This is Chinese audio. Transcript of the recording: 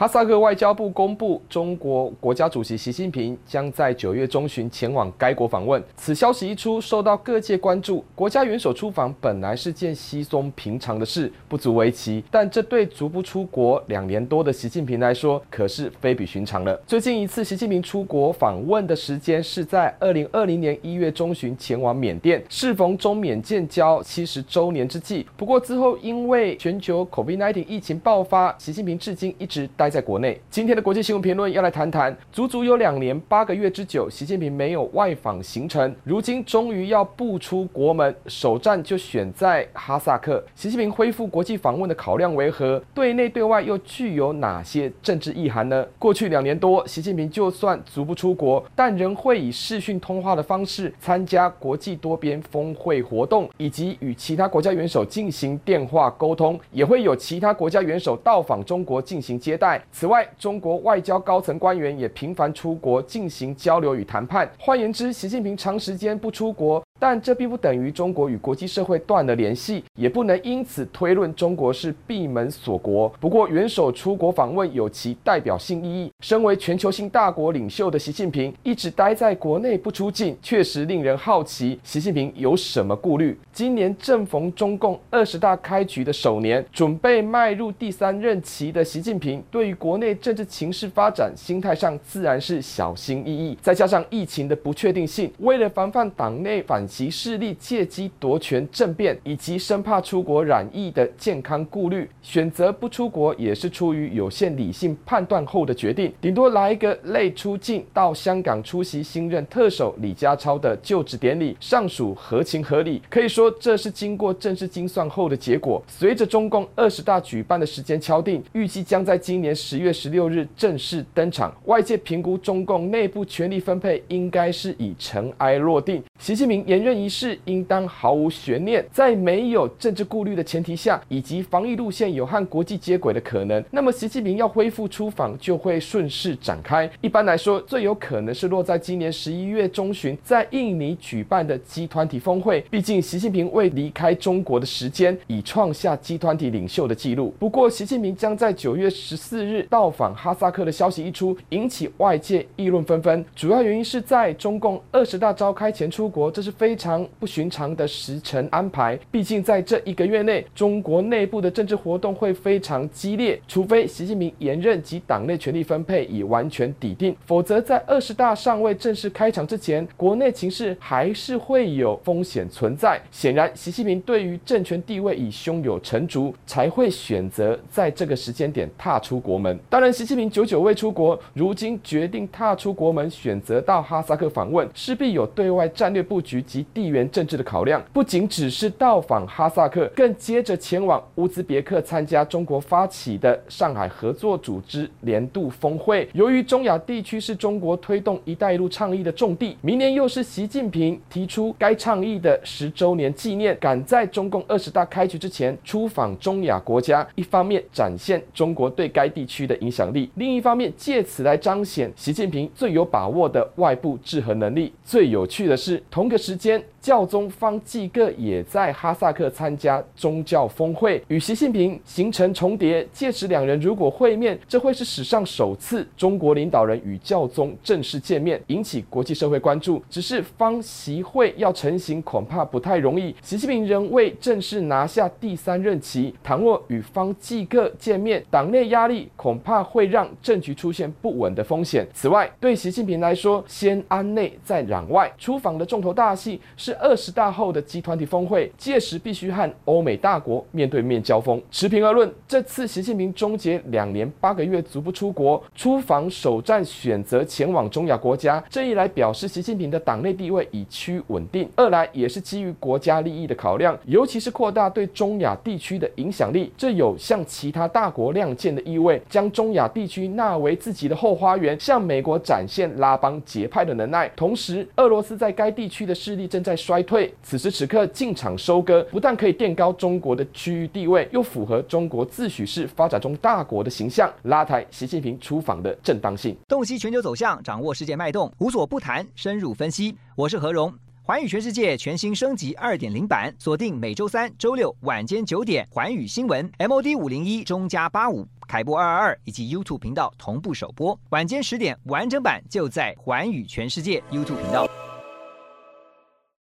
哈萨克外交部公布，中国国家主席习近平将在九月中旬前往该国访问。此消息一出，受到各界关注。国家元首出访本来是件稀松平常的事，不足为奇。但这对足不出国两年多的习近平来说，可是非比寻常了。最近一次习近平出国访问的时间是在二零二零年一月中旬前往缅甸，适逢中缅建交七十周年之际。不过之后因为全球 COVID-19 疫情爆发，习近平至今一直待在国内，今天的国际新闻评论要来谈谈，足足有两年八个月之久，习近平没有外访行程，如今终于要步出国门，首站就选在哈萨克。习近平恢复国际访问的考量为何？对内对外又具有哪些政治意涵呢？过去两年多，习近平就算足不出国，但仍会以视讯通话的方式参加国际多边峰会活动，以及与其他国家元首进行电话沟通，也会有其他国家元首到访中国进行接待。此外，中国外交高层官员也频繁出国进行交流与谈判。换言之，习近平长时间不出国。但这并不等于中国与国际社会断了联系，也不能因此推论中国是闭门锁国。不过，元首出国访问有其代表性意义。身为全球性大国领袖的习近平一直待在国内不出境，确实令人好奇，习近平有什么顾虑？今年正逢中共二十大开局的首年，准备迈入第三任期的习近平，对于国内政治情势发展，心态上自然是小心翼翼。再加上疫情的不确定性，为了防范党内反其势力借机夺权政变，以及生怕出国染疫的健康顾虑，选择不出国也是出于有限理性判断后的决定。顶多来一个类出境到香港出席新任特首李家超的就职典礼，尚属合情合理。可以说，这是经过政治精算后的结果。随着中共二十大举办的时间敲定，预计将在今年十月十六日正式登场。外界评估中共内部权力分配应该是已尘埃落定。习近平连任一事应当毫无悬念，在没有政治顾虑的前提下，以及防疫路线有和国际接轨的可能，那么习近平要恢复出访就会顺势展开。一般来说，最有可能是落在今年十一月中旬在印尼举办的集团体峰会。毕竟，习近平未离开中国的时间已创下集团体领袖的记录。不过，习近平将在九月十四日到访哈萨克的消息一出，引起外界议论纷纷。主要原因是在中共二十大召开前出。国这是非非常不寻常的时程安排，毕竟在这一个月内，中国内部的政治活动会非常激烈，除非习近平连任及党内权力分配已完全底定，否则在二十大尚未正式开场之前，国内情势还是会有风险存在。显然，习近平对于政权地位已胸有成竹，才会选择在这个时间点踏出国门。当然，习近平久久未出国，如今决定踏出国门，选择到哈萨克访问，势必有对外战略。布局及地缘政治的考量，不仅只是到访哈萨克，更接着前往乌兹别克参加中国发起的上海合作组织年度峰会。由于中亚地区是中国推动“一带一路”倡议的重地，明年又是习近平提出该倡议的十周年纪念，赶在中共二十大开局之前出访中亚国家，一方面展现中国对该地区的影响力，另一方面借此来彰显习近平最有把握的外部制衡能力。最有趣的是。同个时间。教宗方济各也在哈萨克参加宗教峰会，与习近平行程重叠。届时两人如果会面，这会是史上首次中国领导人与教宗正式见面，引起国际社会关注。只是方习会要成行，恐怕不太容易。习近平仍未正式拿下第三任期，倘若与方济各见面，党内压力恐怕会让政局出现不稳的风险。此外，对习近平来说，先安内再攘外，出访的重头大戏是。二十大后的集团体峰会，届时必须和欧美大国面对面交锋。持平而论，这次习近平终结两年八个月足不出国，出访首站选择前往中亚国家，这一来表示习近平的党内地位已趋稳定；二来也是基于国家利益的考量，尤其是扩大对中亚地区的影响力，这有向其他大国亮剑的意味，将中亚地区纳为自己的后花园，向美国展现拉帮结派的能耐。同时，俄罗斯在该地区的势力正在衰退，此时此刻进场收割，不但可以垫高中国的区域地位，又符合中国自诩是发展中大国的形象，拉抬习近平出访的正当性。洞悉全球走向，掌握世界脉动，无所不谈，深入分析。我是何荣。寰宇全世界全新升级二点零版，锁定每周三、周六晚间九点，寰宇新闻 MOD 五零一中加八五凯播二二二以及 YouTube 频道同步首播，晚间十点完整版就在寰宇全世界 YouTube 频道。